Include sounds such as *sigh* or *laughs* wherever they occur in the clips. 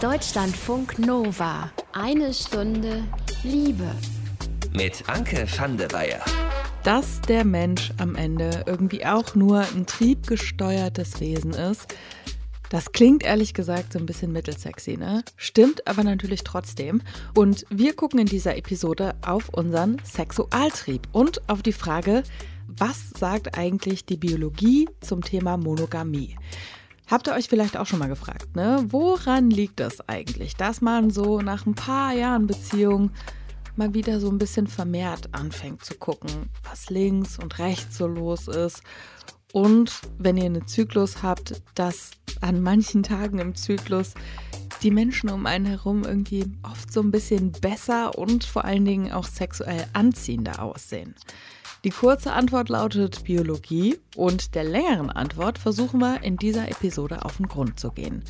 Deutschlandfunk Nova. Eine Stunde Liebe. Mit Anke van der Weyer. Dass der Mensch am Ende irgendwie auch nur ein triebgesteuertes Wesen ist, das klingt ehrlich gesagt so ein bisschen mittelsexy, ne? Stimmt aber natürlich trotzdem. Und wir gucken in dieser Episode auf unseren Sexualtrieb und auf die Frage, was sagt eigentlich die Biologie zum Thema Monogamie? Habt ihr euch vielleicht auch schon mal gefragt, ne? Woran liegt das eigentlich, dass man so nach ein paar Jahren Beziehung mal wieder so ein bisschen vermehrt anfängt zu gucken, was links und rechts so los ist? Und wenn ihr einen Zyklus habt, dass an manchen Tagen im Zyklus die Menschen um einen herum irgendwie oft so ein bisschen besser und vor allen Dingen auch sexuell anziehender aussehen. Die kurze Antwort lautet Biologie und der längeren Antwort versuchen wir in dieser Episode auf den Grund zu gehen.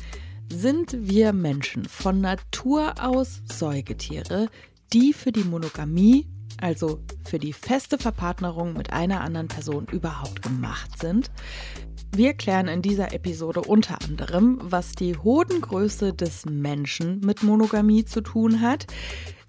Sind wir Menschen von Natur aus Säugetiere, die für die Monogamie, also für die feste Verpartnerung mit einer anderen Person überhaupt gemacht sind? Wir klären in dieser Episode unter anderem, was die Hodengröße des Menschen mit Monogamie zu tun hat,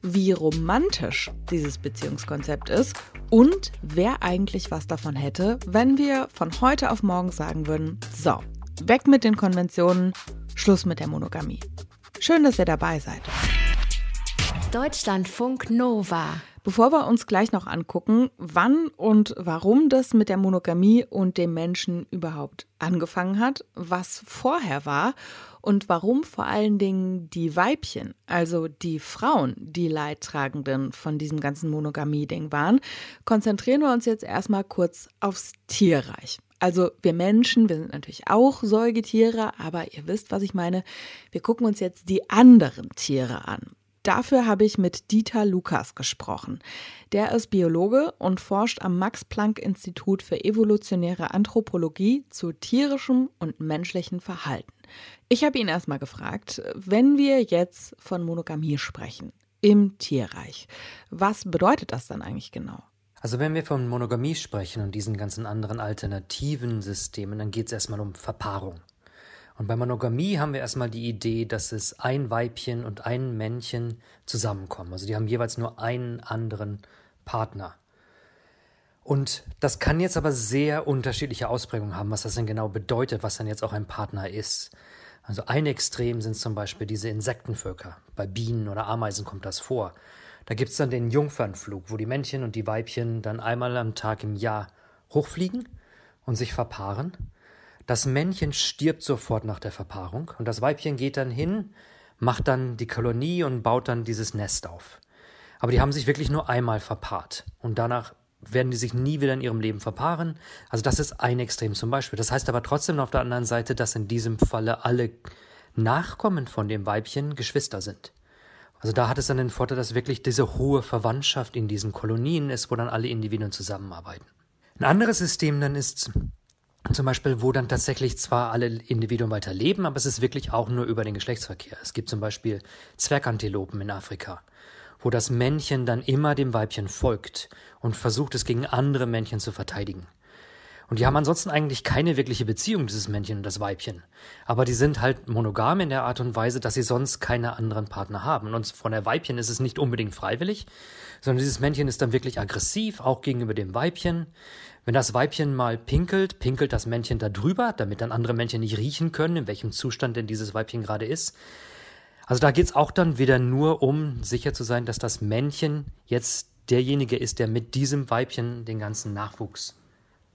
wie romantisch dieses Beziehungskonzept ist und wer eigentlich was davon hätte, wenn wir von heute auf morgen sagen würden, so, weg mit den Konventionen, Schluss mit der Monogamie. Schön, dass ihr dabei seid. Deutschlandfunk Nova. Bevor wir uns gleich noch angucken, wann und warum das mit der Monogamie und dem Menschen überhaupt angefangen hat, was vorher war und warum vor allen Dingen die Weibchen, also die Frauen, die Leidtragenden von diesem ganzen Monogamie-Ding waren, konzentrieren wir uns jetzt erstmal kurz aufs Tierreich. Also wir Menschen, wir sind natürlich auch Säugetiere, aber ihr wisst, was ich meine. Wir gucken uns jetzt die anderen Tiere an. Dafür habe ich mit Dieter Lukas gesprochen. Der ist Biologe und forscht am Max-Planck-Institut für evolutionäre Anthropologie zu tierischem und menschlichem Verhalten. Ich habe ihn erstmal gefragt, wenn wir jetzt von Monogamie sprechen im Tierreich, was bedeutet das dann eigentlich genau? Also wenn wir von Monogamie sprechen und diesen ganzen anderen alternativen Systemen, dann geht es erstmal um Verpaarung. Und bei Monogamie haben wir erstmal die Idee, dass es ein Weibchen und ein Männchen zusammenkommen. Also die haben jeweils nur einen anderen Partner. Und das kann jetzt aber sehr unterschiedliche Ausprägungen haben, was das denn genau bedeutet, was dann jetzt auch ein Partner ist. Also ein Extrem sind zum Beispiel diese Insektenvölker. Bei Bienen oder Ameisen kommt das vor. Da gibt es dann den Jungfernflug, wo die Männchen und die Weibchen dann einmal am Tag im Jahr hochfliegen und sich verpaaren. Das Männchen stirbt sofort nach der Verpaarung und das Weibchen geht dann hin, macht dann die Kolonie und baut dann dieses Nest auf. Aber die haben sich wirklich nur einmal verpaart und danach werden die sich nie wieder in ihrem Leben verpaaren. Also das ist ein Extrem zum Beispiel. Das heißt aber trotzdem auf der anderen Seite, dass in diesem Falle alle Nachkommen von dem Weibchen Geschwister sind. Also da hat es dann den Vorteil, dass wirklich diese hohe Verwandtschaft in diesen Kolonien ist, wo dann alle Individuen zusammenarbeiten. Ein anderes System dann ist zum Beispiel, wo dann tatsächlich zwar alle Individuen weiter leben, aber es ist wirklich auch nur über den Geschlechtsverkehr. Es gibt zum Beispiel Zwergantilopen in Afrika, wo das Männchen dann immer dem Weibchen folgt und versucht es gegen andere Männchen zu verteidigen. Und die haben ansonsten eigentlich keine wirkliche Beziehung, dieses Männchen und das Weibchen. Aber die sind halt monogam in der Art und Weise, dass sie sonst keine anderen Partner haben. Und von der Weibchen ist es nicht unbedingt freiwillig, sondern dieses Männchen ist dann wirklich aggressiv, auch gegenüber dem Weibchen. Wenn das Weibchen mal pinkelt, pinkelt das Männchen da drüber, damit dann andere Männchen nicht riechen können, in welchem Zustand denn dieses Weibchen gerade ist. Also da geht's auch dann wieder nur um sicher zu sein, dass das Männchen jetzt derjenige ist, der mit diesem Weibchen den ganzen Nachwuchs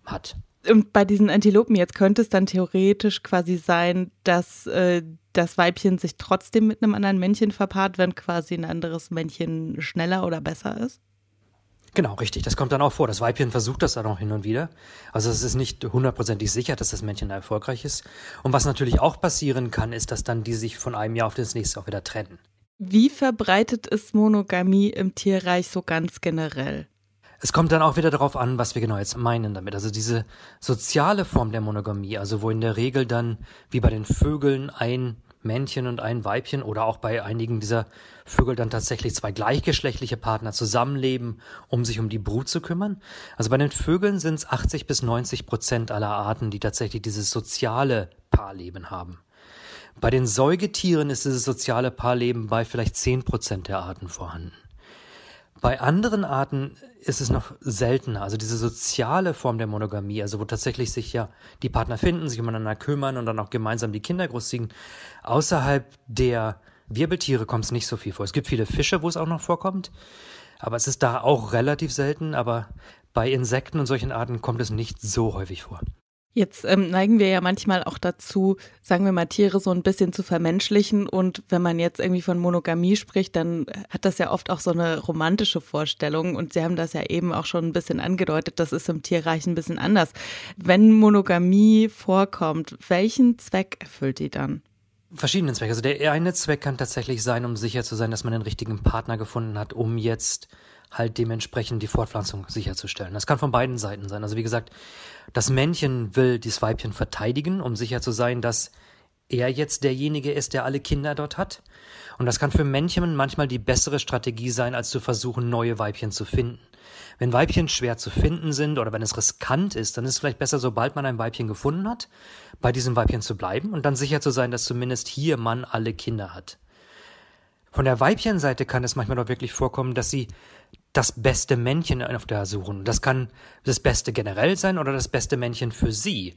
hat. Und bei diesen Antilopen jetzt könnte es dann theoretisch quasi sein, dass äh, das Weibchen sich trotzdem mit einem anderen Männchen verpaart, wenn quasi ein anderes Männchen schneller oder besser ist? Genau, richtig. Das kommt dann auch vor. Das Weibchen versucht das dann auch hin und wieder. Also es ist nicht hundertprozentig sicher, dass das Männchen erfolgreich ist. Und was natürlich auch passieren kann, ist, dass dann die sich von einem Jahr auf das nächste auch wieder trennen. Wie verbreitet ist Monogamie im Tierreich so ganz generell? Es kommt dann auch wieder darauf an, was wir genau jetzt meinen damit. Also diese soziale Form der Monogamie, also wo in der Regel dann wie bei den Vögeln ein Männchen und ein Weibchen oder auch bei einigen dieser Vögel dann tatsächlich zwei gleichgeschlechtliche Partner zusammenleben, um sich um die Brut zu kümmern. Also bei den Vögeln sind es 80 bis 90 Prozent aller Arten, die tatsächlich dieses soziale Paarleben haben. Bei den Säugetieren ist dieses soziale Paarleben bei vielleicht 10% der Arten vorhanden. Bei anderen Arten ist es noch seltener. Also diese soziale Form der Monogamie, also wo tatsächlich sich ja die Partner finden, sich umeinander kümmern und dann auch gemeinsam die Kinder großziehen. Außerhalb der Wirbeltiere kommt es nicht so viel vor. Es gibt viele Fische, wo es auch noch vorkommt. Aber es ist da auch relativ selten. Aber bei Insekten und solchen Arten kommt es nicht so häufig vor. Jetzt ähm, neigen wir ja manchmal auch dazu, sagen wir mal, Tiere so ein bisschen zu vermenschlichen. Und wenn man jetzt irgendwie von Monogamie spricht, dann hat das ja oft auch so eine romantische Vorstellung. Und Sie haben das ja eben auch schon ein bisschen angedeutet, das ist im Tierreich ein bisschen anders. Wenn Monogamie vorkommt, welchen Zweck erfüllt die dann? Verschiedenen Zweck. Also der eine Zweck kann tatsächlich sein, um sicher zu sein, dass man den richtigen Partner gefunden hat, um jetzt halt dementsprechend die Fortpflanzung sicherzustellen. Das kann von beiden Seiten sein. Also wie gesagt, das Männchen will das Weibchen verteidigen, um sicher zu sein, dass er jetzt derjenige ist, der alle Kinder dort hat. Und das kann für Männchen manchmal die bessere Strategie sein, als zu versuchen, neue Weibchen zu finden. Wenn Weibchen schwer zu finden sind oder wenn es riskant ist, dann ist es vielleicht besser, sobald man ein Weibchen gefunden hat, bei diesem Weibchen zu bleiben und dann sicher zu sein, dass zumindest hier man alle Kinder hat. Von der Weibchenseite kann es manchmal doch wirklich vorkommen, dass sie das beste Männchen auf der suchen. Das kann das Beste generell sein oder das beste Männchen für sie.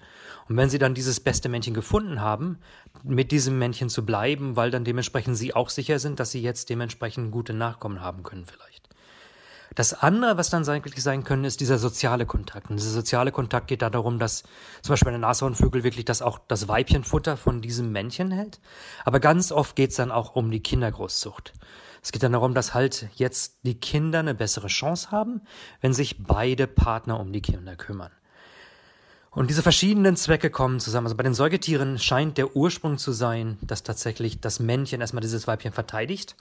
Und wenn sie dann dieses beste Männchen gefunden haben, mit diesem Männchen zu bleiben, weil dann dementsprechend sie auch sicher sind, dass sie jetzt dementsprechend gute Nachkommen haben können vielleicht. Das andere, was dann eigentlich sein können, ist dieser soziale Kontakt. Und dieser soziale Kontakt geht da darum, dass zum Beispiel eine Nashornvögel wirklich das auch das Weibchenfutter von diesem Männchen hält. Aber ganz oft geht es dann auch um die Kindergroßzucht. Es geht dann darum, dass halt jetzt die Kinder eine bessere Chance haben, wenn sich beide Partner um die Kinder kümmern. Und diese verschiedenen Zwecke kommen zusammen. Also bei den Säugetieren scheint der Ursprung zu sein, dass tatsächlich das Männchen erstmal dieses Weibchen verteidigt.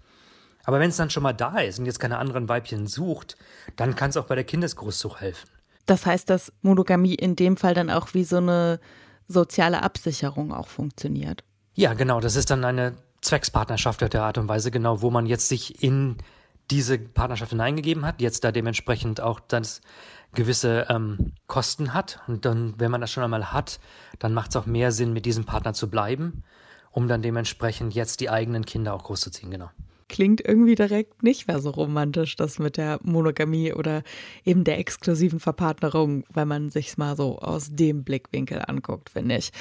Aber wenn es dann schon mal da ist und jetzt keine anderen Weibchen sucht, dann kann es auch bei der Kindesgroßzucht helfen. Das heißt, dass Monogamie in dem Fall dann auch wie so eine soziale Absicherung auch funktioniert. Ja, genau. Das ist dann eine Zweckspartnerschaft der Art und Weise, genau, wo man jetzt sich in diese Partnerschaft hineingegeben hat, jetzt da dementsprechend auch das gewisse ähm, Kosten hat. Und dann, wenn man das schon einmal hat, dann macht es auch mehr Sinn, mit diesem Partner zu bleiben, um dann dementsprechend jetzt die eigenen Kinder auch großzuziehen, genau. Klingt irgendwie direkt nicht mehr so romantisch, das mit der Monogamie oder eben der exklusiven Verpartnerung, wenn man sich's mal so aus dem Blickwinkel anguckt, finde ich.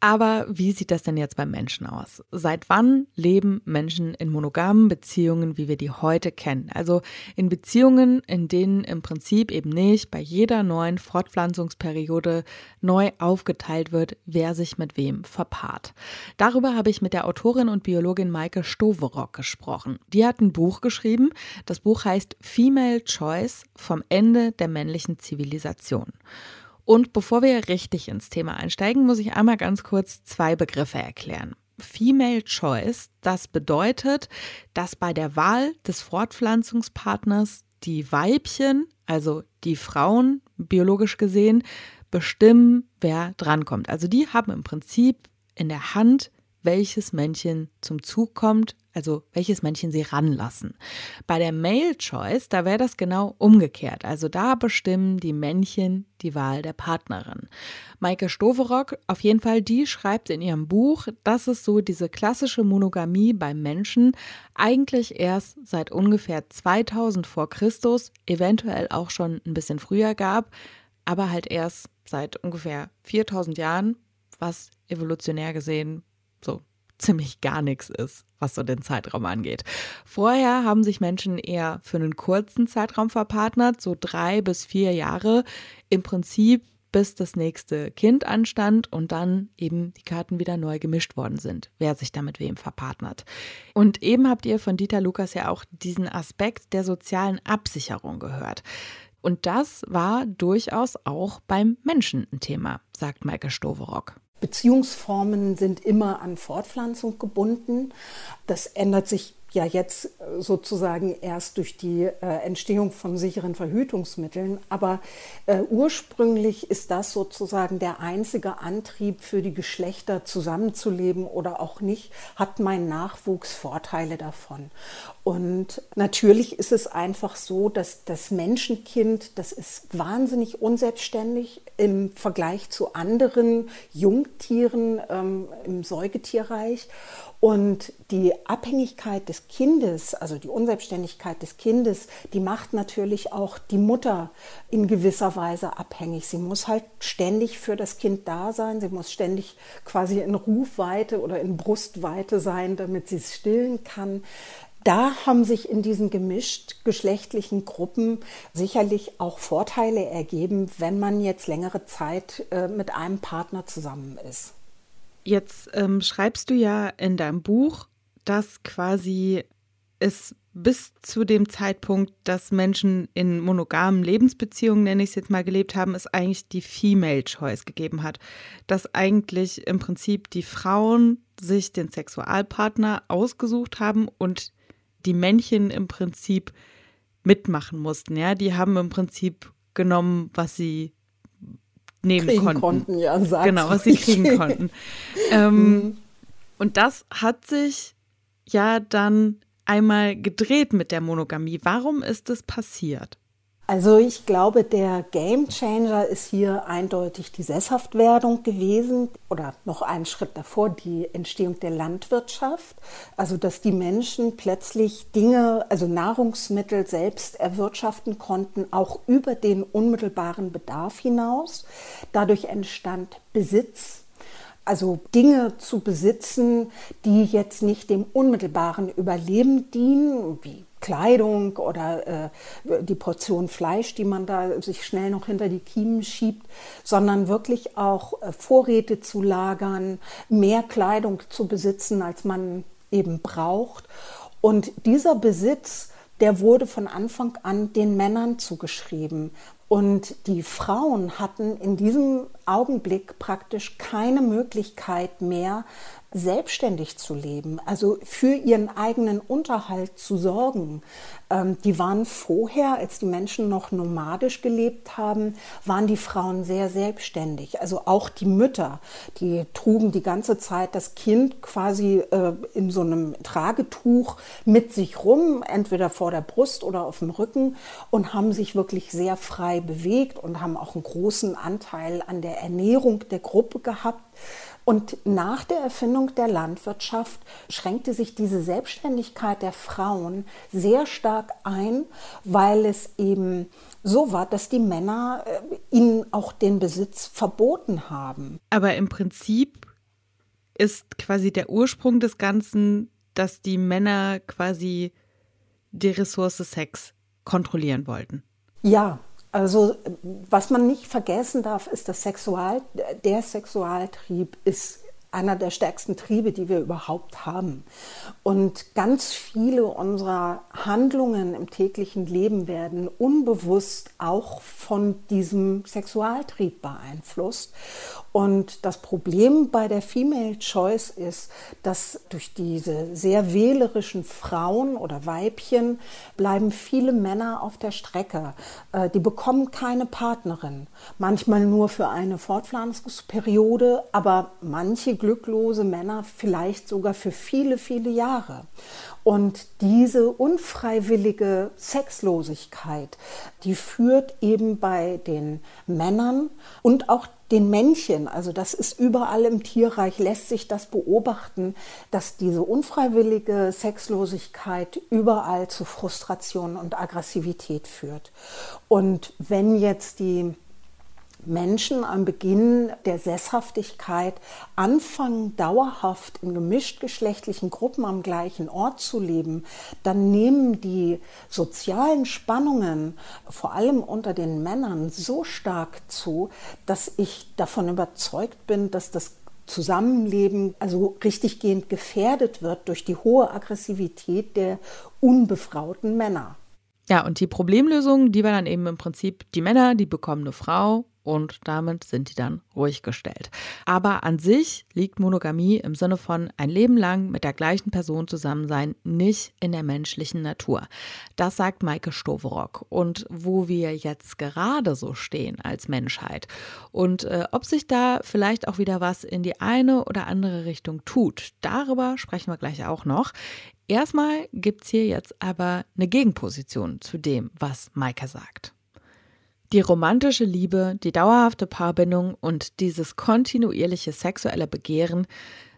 Aber wie sieht das denn jetzt beim Menschen aus? Seit wann leben Menschen in monogamen Beziehungen, wie wir die heute kennen? Also in Beziehungen, in denen im Prinzip eben nicht bei jeder neuen Fortpflanzungsperiode neu aufgeteilt wird, wer sich mit wem verpaart. Darüber habe ich mit der Autorin und Biologin Maike Stoverock gesprochen. Die hat ein Buch geschrieben. Das Buch heißt Female Choice vom Ende der männlichen Zivilisation. Und bevor wir richtig ins Thema einsteigen, muss ich einmal ganz kurz zwei Begriffe erklären. Female Choice, das bedeutet, dass bei der Wahl des Fortpflanzungspartners die Weibchen, also die Frauen biologisch gesehen, bestimmen, wer drankommt. Also die haben im Prinzip in der Hand, welches Männchen zum Zug kommt, also welches Männchen sie ranlassen. Bei der Male Choice, da wäre das genau umgekehrt. Also da bestimmen die Männchen die Wahl der Partnerin. Maike Stoverock, auf jeden Fall, die schreibt in ihrem Buch, dass es so diese klassische Monogamie beim Menschen eigentlich erst seit ungefähr 2000 vor Christus, eventuell auch schon ein bisschen früher gab, aber halt erst seit ungefähr 4000 Jahren, was evolutionär gesehen so ziemlich gar nichts ist, was so den Zeitraum angeht. Vorher haben sich Menschen eher für einen kurzen Zeitraum verpartnert, so drei bis vier Jahre, im Prinzip bis das nächste Kind anstand und dann eben die Karten wieder neu gemischt worden sind, wer sich da mit wem verpartnert. Und eben habt ihr von Dieter Lukas ja auch diesen Aspekt der sozialen Absicherung gehört. Und das war durchaus auch beim Menschen ein Thema, sagt Maike Stoverock. Beziehungsformen sind immer an Fortpflanzung gebunden. Das ändert sich ja jetzt sozusagen erst durch die äh, Entstehung von sicheren Verhütungsmitteln. Aber äh, ursprünglich ist das sozusagen der einzige Antrieb für die Geschlechter zusammenzuleben oder auch nicht, hat mein Nachwuchs Vorteile davon. Und natürlich ist es einfach so, dass das Menschenkind, das ist wahnsinnig unselbstständig im Vergleich zu anderen Jungtieren ähm, im Säugetierreich. Und die Abhängigkeit des Kindes, also die Unselbstständigkeit des Kindes, die macht natürlich auch die Mutter in gewisser Weise abhängig. Sie muss halt ständig für das Kind da sein. Sie muss ständig quasi in Rufweite oder in Brustweite sein, damit sie es stillen kann da haben sich in diesen gemischt geschlechtlichen Gruppen sicherlich auch Vorteile ergeben, wenn man jetzt längere Zeit äh, mit einem Partner zusammen ist. Jetzt ähm, schreibst du ja in deinem Buch, dass quasi es bis zu dem Zeitpunkt, dass Menschen in monogamen Lebensbeziehungen, nenne ich es jetzt mal, gelebt haben, es eigentlich die Female Choice gegeben hat. Dass eigentlich im Prinzip die Frauen sich den Sexualpartner ausgesucht haben und die Männchen im Prinzip mitmachen mussten. Ja, die haben im Prinzip genommen, was sie nehmen kriegen konnten. konnten ja, genau, was sie kriegen *laughs* konnten. ähm, mhm. Und das hat sich ja dann einmal gedreht mit der Monogamie. Warum ist es passiert? Also ich glaube, der Game Changer ist hier eindeutig die Sesshaftwerdung gewesen oder noch einen Schritt davor die Entstehung der Landwirtschaft. Also dass die Menschen plötzlich Dinge, also Nahrungsmittel selbst erwirtschaften konnten, auch über den unmittelbaren Bedarf hinaus. Dadurch entstand Besitz also Dinge zu besitzen, die jetzt nicht dem unmittelbaren Überleben dienen, wie Kleidung oder äh, die Portion Fleisch, die man da sich schnell noch hinter die Kiemen schiebt, sondern wirklich auch äh, Vorräte zu lagern, mehr Kleidung zu besitzen, als man eben braucht. Und dieser Besitz, der wurde von Anfang an den Männern zugeschrieben. Und die Frauen hatten in diesem Augenblick praktisch keine Möglichkeit mehr, selbstständig zu leben, also für ihren eigenen Unterhalt zu sorgen. Ähm, die waren vorher, als die Menschen noch nomadisch gelebt haben, waren die Frauen sehr selbstständig. Also auch die Mütter, die trugen die ganze Zeit das Kind quasi äh, in so einem Tragetuch mit sich rum, entweder vor der Brust oder auf dem Rücken und haben sich wirklich sehr frei bewegt und haben auch einen großen Anteil an der Ernährung der Gruppe gehabt. Und nach der Erfindung der Landwirtschaft schränkte sich diese Selbstständigkeit der Frauen sehr stark ein, weil es eben so war, dass die Männer äh, ihnen auch den Besitz verboten haben. Aber im Prinzip ist quasi der Ursprung des Ganzen, dass die Männer quasi die Ressource Sex kontrollieren wollten. Ja, also was man nicht vergessen darf, ist, dass Sexual, der Sexualtrieb ist einer der stärksten Triebe, die wir überhaupt haben. Und ganz viele unserer Handlungen im täglichen Leben werden unbewusst auch von diesem Sexualtrieb beeinflusst. Und das Problem bei der Female Choice ist, dass durch diese sehr wählerischen Frauen oder Weibchen bleiben viele Männer auf der Strecke. Äh, die bekommen keine Partnerin. Manchmal nur für eine Fortpflanzungsperiode, aber manche glücklose Männer vielleicht sogar für viele, viele Jahre. Und diese unfreiwillige Sexlosigkeit, die führt eben bei den Männern und auch den Männchen, also das ist überall im Tierreich, lässt sich das beobachten, dass diese unfreiwillige Sexlosigkeit überall zu Frustration und Aggressivität führt. Und wenn jetzt die Menschen am Beginn der Sesshaftigkeit anfangen, dauerhaft in gemischtgeschlechtlichen Gruppen am gleichen Ort zu leben, dann nehmen die sozialen Spannungen, vor allem unter den Männern, so stark zu, dass ich davon überzeugt bin, dass das Zusammenleben also richtiggehend gefährdet wird durch die hohe Aggressivität der unbefrauten Männer. Ja, und die Problemlösung, die war dann eben im Prinzip, die Männer, die bekommen eine Frau und damit sind die dann ruhig gestellt. Aber an sich liegt Monogamie im Sinne von ein Leben lang mit der gleichen Person zusammen sein nicht in der menschlichen Natur. Das sagt Maike Stoverock. Und wo wir jetzt gerade so stehen als Menschheit und äh, ob sich da vielleicht auch wieder was in die eine oder andere Richtung tut, darüber sprechen wir gleich auch noch. Erstmal gibt es hier jetzt aber eine Gegenposition zu dem, was Maike sagt. Die romantische Liebe, die dauerhafte Paarbindung und dieses kontinuierliche sexuelle Begehren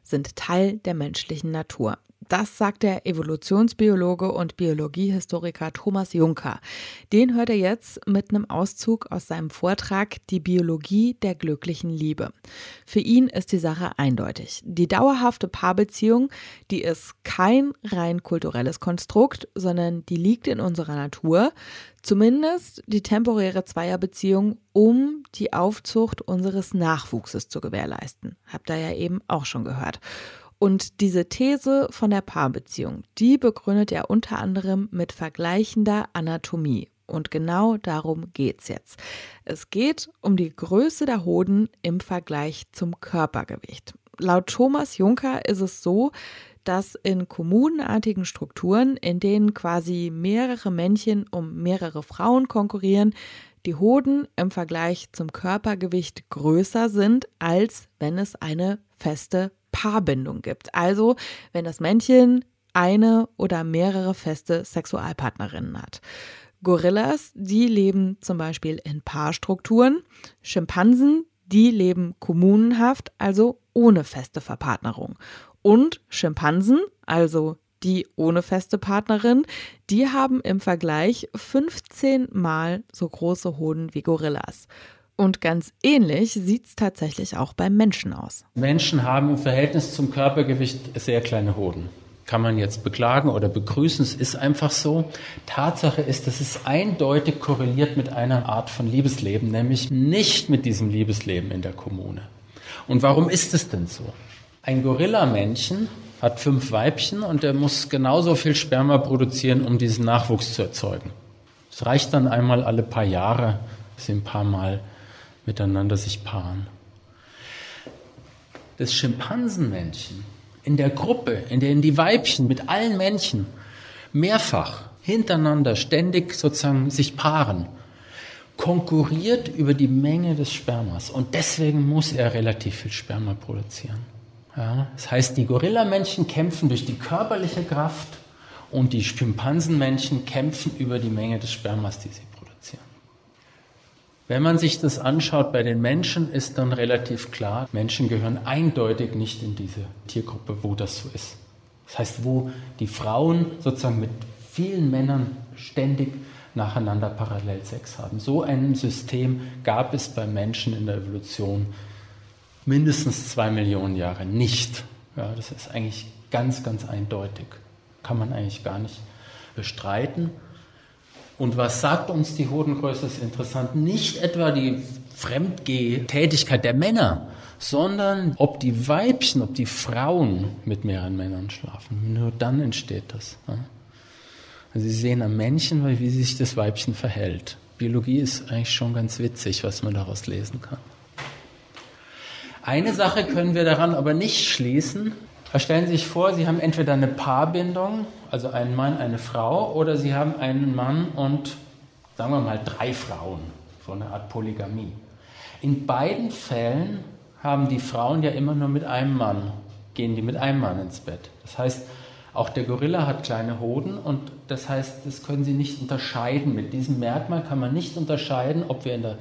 sind Teil der menschlichen Natur. Das sagt der Evolutionsbiologe und Biologiehistoriker Thomas Juncker. Den hört er jetzt mit einem Auszug aus seinem Vortrag Die Biologie der glücklichen Liebe. Für ihn ist die Sache eindeutig. Die dauerhafte Paarbeziehung, die ist kein rein kulturelles Konstrukt, sondern die liegt in unserer Natur. Zumindest die temporäre Zweierbeziehung, um die Aufzucht unseres Nachwuchses zu gewährleisten. Habt ihr ja eben auch schon gehört. Und diese These von der Paarbeziehung, die begründet er unter anderem mit vergleichender Anatomie. Und genau darum geht's jetzt. Es geht um die Größe der Hoden im Vergleich zum Körpergewicht. Laut Thomas Juncker ist es so, dass in kommunenartigen Strukturen, in denen quasi mehrere Männchen um mehrere Frauen konkurrieren, die Hoden im Vergleich zum Körpergewicht größer sind, als wenn es eine feste Paarbindung gibt. Also, wenn das Männchen eine oder mehrere feste Sexualpartnerinnen hat. Gorillas, die leben zum Beispiel in Paarstrukturen. Schimpansen, die leben kommunenhaft, also ohne feste Verpartnerung. Und Schimpansen, also die ohne feste Partnerin, die haben im Vergleich 15 mal so große Hoden wie Gorillas. Und ganz ähnlich sieht es tatsächlich auch beim Menschen aus. Menschen haben im Verhältnis zum Körpergewicht sehr kleine Hoden. Kann man jetzt beklagen oder begrüßen, es ist einfach so. Tatsache ist, dass es eindeutig korreliert mit einer Art von Liebesleben, nämlich nicht mit diesem Liebesleben in der Kommune. Und warum ist es denn so? Ein Gorillamännchen hat fünf Weibchen und er muss genauso viel Sperma produzieren, um diesen Nachwuchs zu erzeugen. Es reicht dann einmal alle paar Jahre, sie ein paar Mal miteinander sich paaren. Das Schimpansenmännchen in der Gruppe, in der die Weibchen mit allen Männchen mehrfach hintereinander ständig sozusagen sich paaren, konkurriert über die Menge des Spermas und deswegen muss er relativ viel Sperma produzieren. Ja, das heißt, die Gorillamännchen kämpfen durch die körperliche Kraft und die Schimpansenmännchen kämpfen über die Menge des Spermas, die sie wenn man sich das anschaut bei den Menschen, ist dann relativ klar, Menschen gehören eindeutig nicht in diese Tiergruppe, wo das so ist. Das heißt, wo die Frauen sozusagen mit vielen Männern ständig nacheinander parallel Sex haben. So ein System gab es bei Menschen in der Evolution mindestens zwei Millionen Jahre nicht. Ja, das ist eigentlich ganz, ganz eindeutig. Kann man eigentlich gar nicht bestreiten. Und was sagt uns die Hodengröße, ist interessant. Nicht etwa die Fremdgeh-Tätigkeit der Männer, sondern ob die Weibchen, ob die Frauen mit mehreren Männern schlafen. Nur dann entsteht das. Also Sie sehen am Männchen, wie sich das Weibchen verhält. Biologie ist eigentlich schon ganz witzig, was man daraus lesen kann. Eine Sache können wir daran aber nicht schließen. Stellen Sie sich vor, Sie haben entweder eine Paarbindung also ein Mann, eine Frau, oder sie haben einen Mann und sagen wir mal drei Frauen, so eine Art Polygamie. In beiden Fällen haben die Frauen ja immer nur mit einem Mann, gehen die mit einem Mann ins Bett. Das heißt, auch der Gorilla hat kleine Hoden und das heißt, das können sie nicht unterscheiden. Mit diesem Merkmal kann man nicht unterscheiden, ob wir in der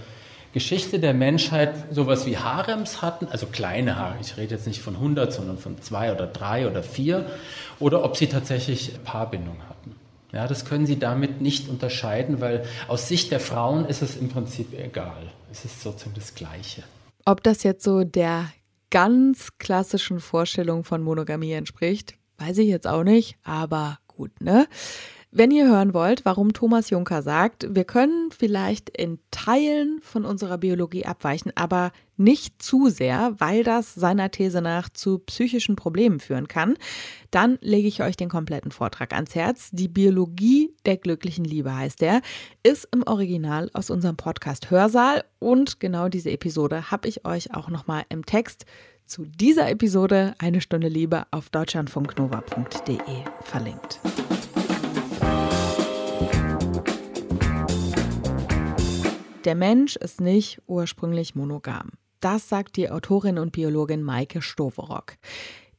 Geschichte der Menschheit sowas wie Harems hatten, also kleine Haare, ich rede jetzt nicht von 100, sondern von zwei oder drei oder vier, oder ob sie tatsächlich Paarbindung hatten. Ja, das können Sie damit nicht unterscheiden, weil aus Sicht der Frauen ist es im Prinzip egal. Es ist sozusagen das Gleiche. Ob das jetzt so der ganz klassischen Vorstellung von Monogamie entspricht, weiß ich jetzt auch nicht, aber gut, ne? Wenn ihr hören wollt, warum Thomas Juncker sagt, wir können vielleicht in Teilen von unserer Biologie abweichen, aber nicht zu sehr, weil das seiner These nach zu psychischen Problemen führen kann, dann lege ich euch den kompletten Vortrag ans Herz. Die Biologie der glücklichen Liebe heißt der, ist im Original aus unserem Podcast Hörsaal und genau diese Episode habe ich euch auch nochmal im Text zu dieser Episode Eine Stunde Liebe auf deutschlandfunknova.de verlinkt. Der Mensch ist nicht ursprünglich monogam. Das sagt die Autorin und Biologin Maike Stoverock.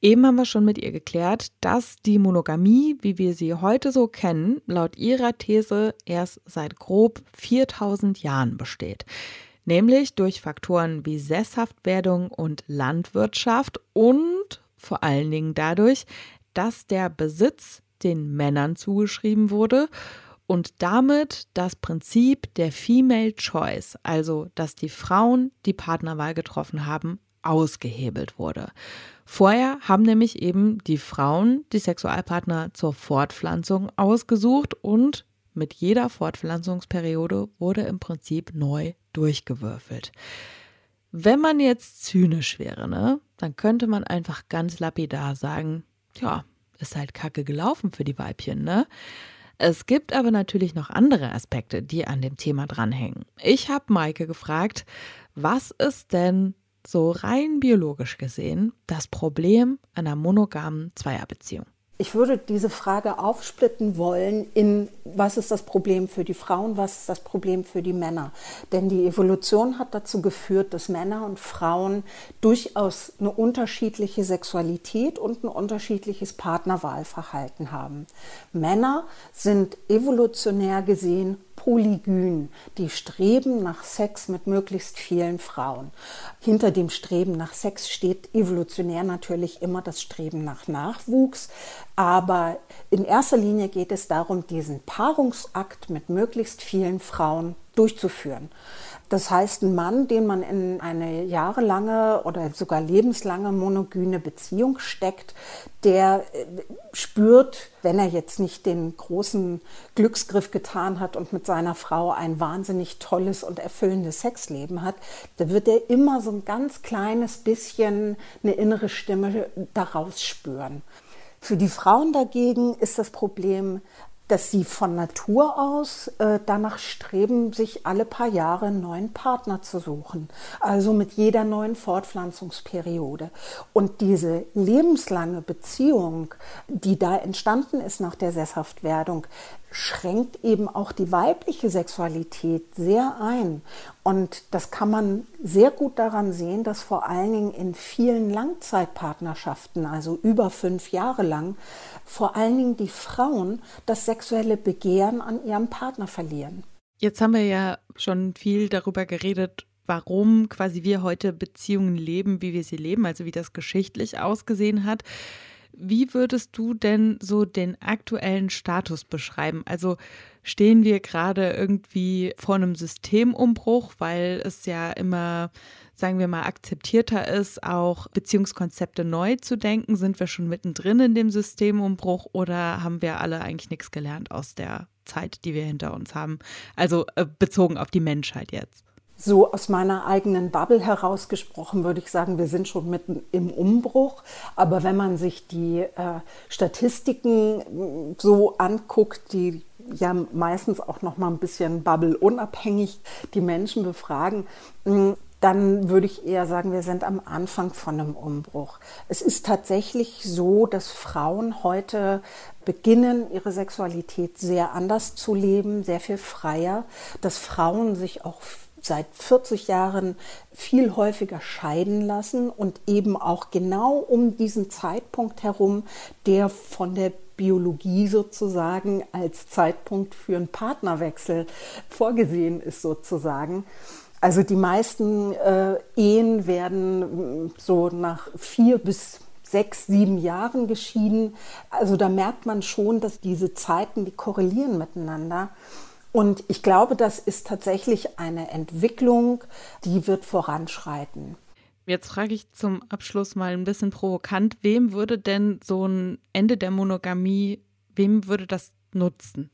Eben haben wir schon mit ihr geklärt, dass die Monogamie, wie wir sie heute so kennen, laut ihrer These erst seit grob 4000 Jahren besteht. Nämlich durch Faktoren wie Sesshaftwerdung und Landwirtschaft und vor allen Dingen dadurch, dass der Besitz den Männern zugeschrieben wurde und damit das Prinzip der Female Choice, also dass die Frauen die Partnerwahl getroffen haben, ausgehebelt wurde. Vorher haben nämlich eben die Frauen die Sexualpartner zur Fortpflanzung ausgesucht und mit jeder Fortpflanzungsperiode wurde im Prinzip neu durchgewürfelt. Wenn man jetzt zynisch wäre, ne, dann könnte man einfach ganz lapidar sagen, ja, ist halt kacke gelaufen für die Weibchen, ne? Es gibt aber natürlich noch andere Aspekte, die an dem Thema dranhängen. Ich habe Maike gefragt, was ist denn so rein biologisch gesehen das Problem einer monogamen Zweierbeziehung? Ich würde diese Frage aufsplitten wollen in, was ist das Problem für die Frauen, was ist das Problem für die Männer. Denn die Evolution hat dazu geführt, dass Männer und Frauen durchaus eine unterschiedliche Sexualität und ein unterschiedliches Partnerwahlverhalten haben. Männer sind evolutionär gesehen polygyn, die streben nach Sex mit möglichst vielen Frauen. Hinter dem Streben nach Sex steht evolutionär natürlich immer das Streben nach Nachwuchs, aber in erster Linie geht es darum, diesen Paarungsakt mit möglichst vielen Frauen durchzuführen. Das heißt, ein Mann, den man in eine jahrelange oder sogar lebenslange monogyne Beziehung steckt, der äh, spürt, wenn er jetzt nicht den großen Glücksgriff getan hat und mit seiner Frau ein wahnsinnig tolles und erfüllendes Sexleben hat, da wird er immer so ein ganz kleines bisschen eine innere Stimme daraus spüren. Für die Frauen dagegen ist das Problem, dass sie von Natur aus äh, danach streben, sich alle paar Jahre einen neuen Partner zu suchen. Also mit jeder neuen Fortpflanzungsperiode. Und diese lebenslange Beziehung, die da entstanden ist nach der Sesshaftwerdung, schränkt eben auch die weibliche Sexualität sehr ein. Und das kann man sehr gut daran sehen, dass vor allen Dingen in vielen Langzeitpartnerschaften, also über fünf Jahre lang, vor allen Dingen die Frauen das sexuelle Begehren an ihrem Partner verlieren. Jetzt haben wir ja schon viel darüber geredet, warum quasi wir heute Beziehungen leben, wie wir sie leben, also wie das geschichtlich ausgesehen hat. Wie würdest du denn so den aktuellen Status beschreiben? Also stehen wir gerade irgendwie vor einem Systemumbruch, weil es ja immer, sagen wir mal, akzeptierter ist, auch Beziehungskonzepte neu zu denken? Sind wir schon mittendrin in dem Systemumbruch oder haben wir alle eigentlich nichts gelernt aus der Zeit, die wir hinter uns haben? Also äh, bezogen auf die Menschheit jetzt. So aus meiner eigenen Bubble herausgesprochen würde ich sagen, wir sind schon mitten im Umbruch. Aber wenn man sich die äh, Statistiken mm, so anguckt, die ja meistens auch noch mal ein bisschen Bubble unabhängig die Menschen befragen, mm, dann würde ich eher sagen, wir sind am Anfang von einem Umbruch. Es ist tatsächlich so, dass Frauen heute beginnen, ihre Sexualität sehr anders zu leben, sehr viel freier, dass Frauen sich auch seit 40 Jahren viel häufiger scheiden lassen und eben auch genau um diesen Zeitpunkt herum, der von der Biologie sozusagen als Zeitpunkt für einen Partnerwechsel vorgesehen ist sozusagen. Also die meisten äh, Ehen werden mm, so nach vier bis sechs, sieben Jahren geschieden. Also da merkt man schon, dass diese Zeiten, die korrelieren miteinander. Und ich glaube, das ist tatsächlich eine Entwicklung, die wird voranschreiten. Jetzt frage ich zum Abschluss mal ein bisschen provokant, wem würde denn so ein Ende der Monogamie, wem würde das nutzen?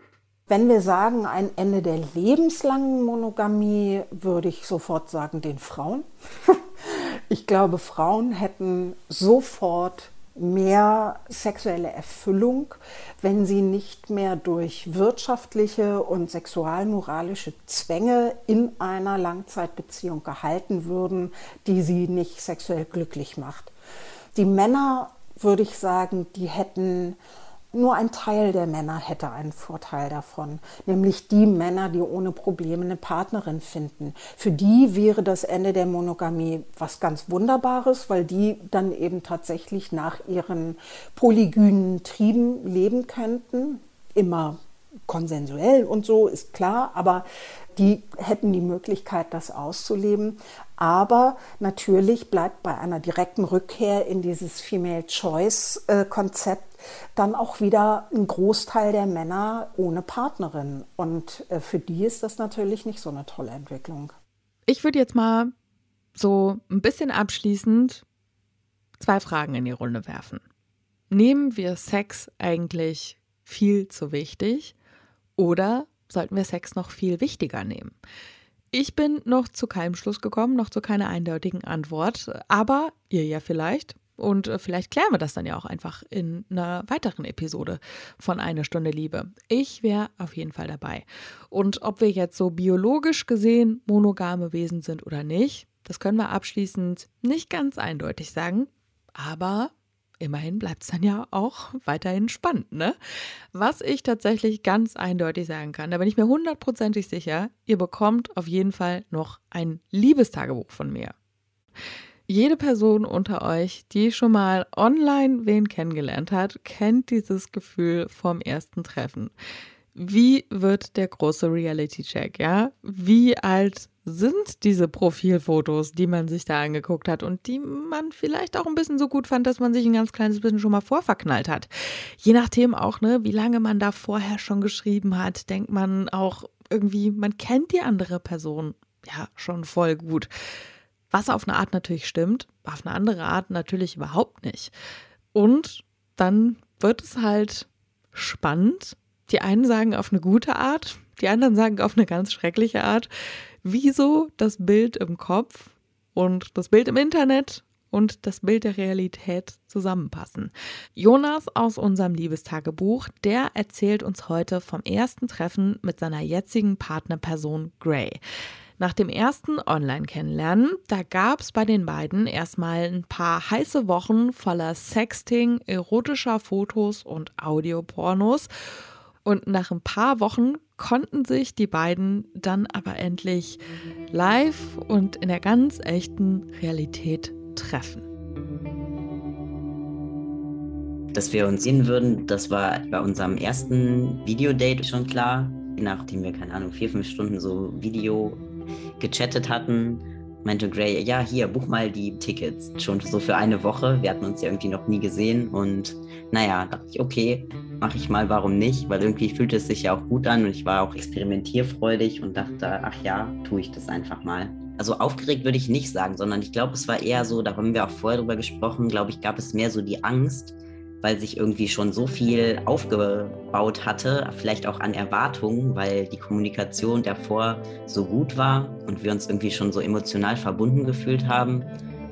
Wenn wir sagen ein Ende der lebenslangen Monogamie, würde ich sofort sagen den Frauen. *laughs* ich glaube, Frauen hätten sofort mehr sexuelle Erfüllung, wenn sie nicht mehr durch wirtschaftliche und sexualmoralische Zwänge in einer Langzeitbeziehung gehalten würden, die sie nicht sexuell glücklich macht. Die Männer, würde ich sagen, die hätten nur ein Teil der Männer hätte einen Vorteil davon, nämlich die Männer, die ohne Probleme eine Partnerin finden. Für die wäre das Ende der Monogamie was ganz Wunderbares, weil die dann eben tatsächlich nach ihren polygynen Trieben leben könnten. Immer konsensuell und so, ist klar, aber die hätten die Möglichkeit, das auszuleben. Aber natürlich bleibt bei einer direkten Rückkehr in dieses Female Choice-Konzept dann auch wieder ein Großteil der Männer ohne Partnerin. Und äh, für die ist das natürlich nicht so eine tolle Entwicklung. Ich würde jetzt mal so ein bisschen abschließend zwei Fragen in die Runde werfen. Nehmen wir Sex eigentlich viel zu wichtig oder sollten wir Sex noch viel wichtiger nehmen? Ich bin noch zu keinem Schluss gekommen, noch zu keiner eindeutigen Antwort, aber ihr ja vielleicht. Und äh, vielleicht klären wir das dann ja auch einfach in einer weiteren Episode von Eine Stunde Liebe. Ich wäre auf jeden Fall dabei. Und ob wir jetzt so biologisch gesehen monogame Wesen sind oder nicht, das können wir abschließend nicht ganz eindeutig sagen. Aber immerhin bleibt es dann ja auch weiterhin spannend, ne? Was ich tatsächlich ganz eindeutig sagen kann, da bin ich mir hundertprozentig sicher, ihr bekommt auf jeden Fall noch ein Liebestagebuch von mir. Jede Person unter euch, die schon mal online wen kennengelernt hat, kennt dieses Gefühl vom ersten Treffen. Wie wird der große Reality-Check, ja? Wie alt sind diese Profilfotos, die man sich da angeguckt hat und die man vielleicht auch ein bisschen so gut fand, dass man sich ein ganz kleines bisschen schon mal vorverknallt hat. Je nachdem auch, ne, wie lange man da vorher schon geschrieben hat, denkt man auch irgendwie, man kennt die andere Person ja schon voll gut. Was auf eine Art natürlich stimmt, auf eine andere Art natürlich überhaupt nicht. Und dann wird es halt spannend. Die einen sagen auf eine gute Art, die anderen sagen auf eine ganz schreckliche Art wieso das Bild im Kopf und das Bild im Internet und das Bild der Realität zusammenpassen. Jonas aus unserem Liebestagebuch, der erzählt uns heute vom ersten Treffen mit seiner jetzigen Partnerperson Gray. Nach dem ersten Online-Kennenlernen, da gab es bei den beiden erstmal ein paar heiße Wochen voller Sexting, erotischer Fotos und Audiopornos. Und nach ein paar Wochen konnten sich die beiden dann aber endlich live und in der ganz echten Realität treffen. Dass wir uns sehen würden, das war bei unserem ersten Videodate schon klar. Nachdem wir, keine Ahnung, vier, fünf Stunden so Video gechattet hatten, meinte Gray, ja, hier, buch mal die Tickets. Schon so für eine Woche. Wir hatten uns ja irgendwie noch nie gesehen. Und naja, dachte ich, okay, mache ich mal, warum nicht? Weil irgendwie fühlte es sich ja auch gut an und ich war auch experimentierfreudig und dachte, ach ja, tue ich das einfach mal. Also aufgeregt würde ich nicht sagen, sondern ich glaube, es war eher so, da haben wir auch vorher drüber gesprochen, glaube ich, gab es mehr so die Angst, weil sich irgendwie schon so viel aufgebaut hatte, vielleicht auch an Erwartungen, weil die Kommunikation davor so gut war und wir uns irgendwie schon so emotional verbunden gefühlt haben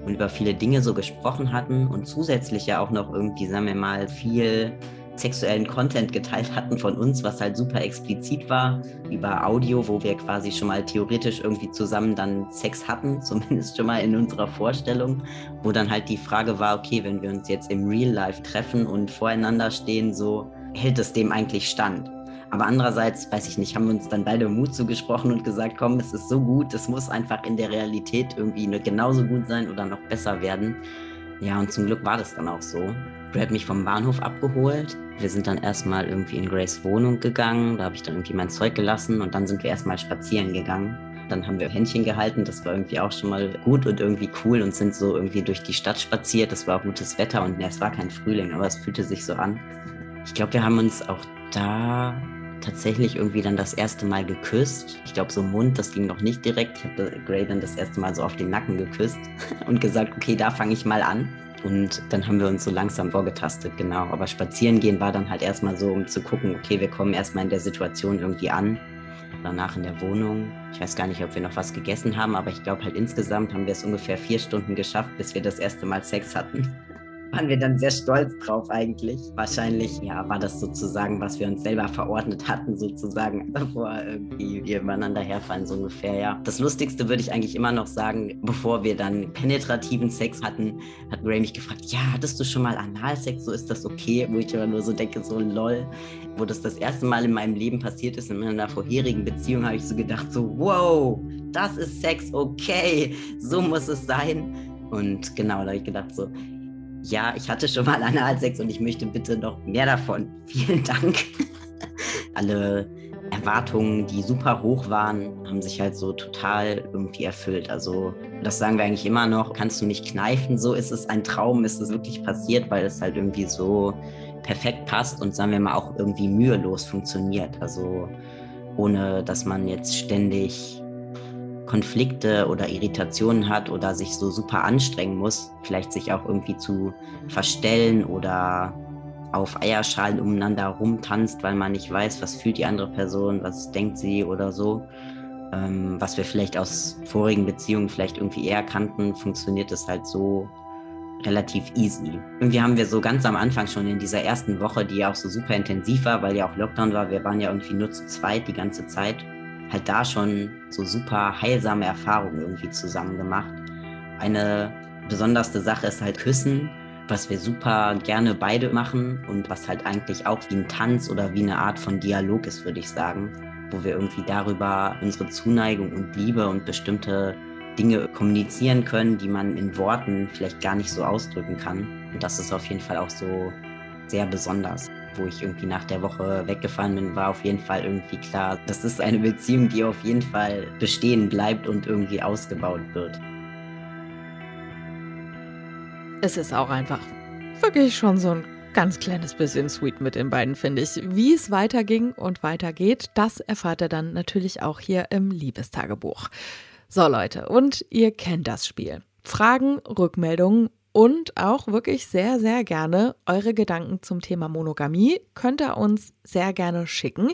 und über viele Dinge so gesprochen hatten und zusätzlich ja auch noch irgendwie, sagen wir mal, viel sexuellen Content geteilt hatten von uns, was halt super explizit war, über Audio, wo wir quasi schon mal theoretisch irgendwie zusammen dann Sex hatten, *laughs* zumindest schon mal in unserer Vorstellung, wo dann halt die Frage war, okay, wenn wir uns jetzt im Real Life treffen und voreinander stehen, so hält es dem eigentlich stand? Aber andererseits, weiß ich nicht, haben wir uns dann beide Mut zugesprochen und gesagt, komm, es ist so gut, es muss einfach in der Realität irgendwie genauso gut sein oder noch besser werden. Ja, und zum Glück war das dann auch so. Brad hat mich vom Bahnhof abgeholt. Wir sind dann erstmal irgendwie in Grace Wohnung gegangen. Da habe ich dann irgendwie mein Zeug gelassen und dann sind wir erstmal spazieren gegangen. Dann haben wir Händchen gehalten, das war irgendwie auch schon mal gut und irgendwie cool und sind so irgendwie durch die Stadt spaziert. Das war gutes Wetter und ja, es war kein Frühling, aber es fühlte sich so an. Ich glaube, wir haben uns auch da tatsächlich irgendwie dann das erste Mal geküsst. Ich glaube, so Mund, das ging noch nicht direkt. Ich habe Gray dann das erste Mal so auf den Nacken geküsst *laughs* und gesagt, okay, da fange ich mal an. Und dann haben wir uns so langsam vorgetastet, genau. Aber spazieren gehen war dann halt erstmal so, um zu gucken, okay, wir kommen erstmal in der Situation irgendwie an. Danach in der Wohnung. Ich weiß gar nicht, ob wir noch was gegessen haben, aber ich glaube halt insgesamt haben wir es ungefähr vier Stunden geschafft, bis wir das erste Mal Sex hatten waren wir dann sehr stolz drauf eigentlich. Wahrscheinlich, ja, war das sozusagen, was wir uns selber verordnet hatten, sozusagen, *laughs* bevor irgendwie wir übereinander herfallen, so ungefähr, ja. Das Lustigste würde ich eigentlich immer noch sagen, bevor wir dann penetrativen Sex hatten, hat Ray mich gefragt, ja, hattest du schon mal Analsex, so ist das okay? Wo ich aber nur so denke, so lol. Wo das das erste Mal in meinem Leben passiert ist, in meiner vorherigen Beziehung, habe ich so gedacht, so wow, das ist Sex, okay, so muss es sein. Und genau, da habe ich gedacht, so, ja, ich hatte schon mal Analsex und ich möchte bitte noch mehr davon. *laughs* Vielen Dank. Alle Erwartungen, die super hoch waren, haben sich halt so total irgendwie erfüllt. Also das sagen wir eigentlich immer noch, kannst du nicht kneifen, so ist es ein Traum, ist es wirklich passiert, weil es halt irgendwie so perfekt passt und sagen wir mal auch irgendwie mühelos funktioniert. Also ohne dass man jetzt ständig Konflikte oder Irritationen hat oder sich so super anstrengen muss, vielleicht sich auch irgendwie zu verstellen oder auf Eierschalen umeinander rumtanzt, weil man nicht weiß, was fühlt die andere Person, was denkt sie oder so. Ähm, was wir vielleicht aus vorigen Beziehungen vielleicht irgendwie eher kannten, funktioniert es halt so relativ easy. Irgendwie haben wir so ganz am Anfang schon in dieser ersten Woche, die ja auch so super intensiv war, weil ja auch Lockdown war, wir waren ja irgendwie nur zu zweit die ganze Zeit, halt da schon so super heilsame Erfahrungen irgendwie zusammen gemacht. Eine besonderste Sache ist halt Küssen, was wir super gerne beide machen und was halt eigentlich auch wie ein Tanz oder wie eine Art von Dialog ist, würde ich sagen, wo wir irgendwie darüber unsere Zuneigung und Liebe und bestimmte Dinge kommunizieren können, die man in Worten vielleicht gar nicht so ausdrücken kann. Und das ist auf jeden Fall auch so sehr besonders wo ich irgendwie nach der Woche weggefahren bin, war auf jeden Fall irgendwie klar, das ist eine Beziehung, die auf jeden Fall bestehen bleibt und irgendwie ausgebaut wird. Es ist auch einfach wirklich schon so ein ganz kleines bisschen sweet mit den beiden, finde ich. Wie es weiterging und weitergeht, das erfahrt ihr dann natürlich auch hier im Liebestagebuch. So Leute, und ihr kennt das Spiel. Fragen, Rückmeldungen und auch wirklich sehr, sehr gerne eure Gedanken zum Thema Monogamie könnt ihr uns sehr gerne schicken.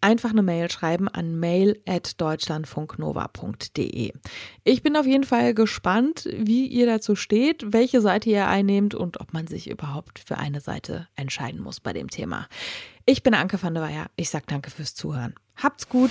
Einfach eine Mail schreiben an mail.deutschlandfunknova.de. Ich bin auf jeden Fall gespannt, wie ihr dazu steht, welche Seite ihr einnehmt und ob man sich überhaupt für eine Seite entscheiden muss bei dem Thema. Ich bin Anke van der Weyer. Ich sage danke fürs Zuhören. Habt's gut.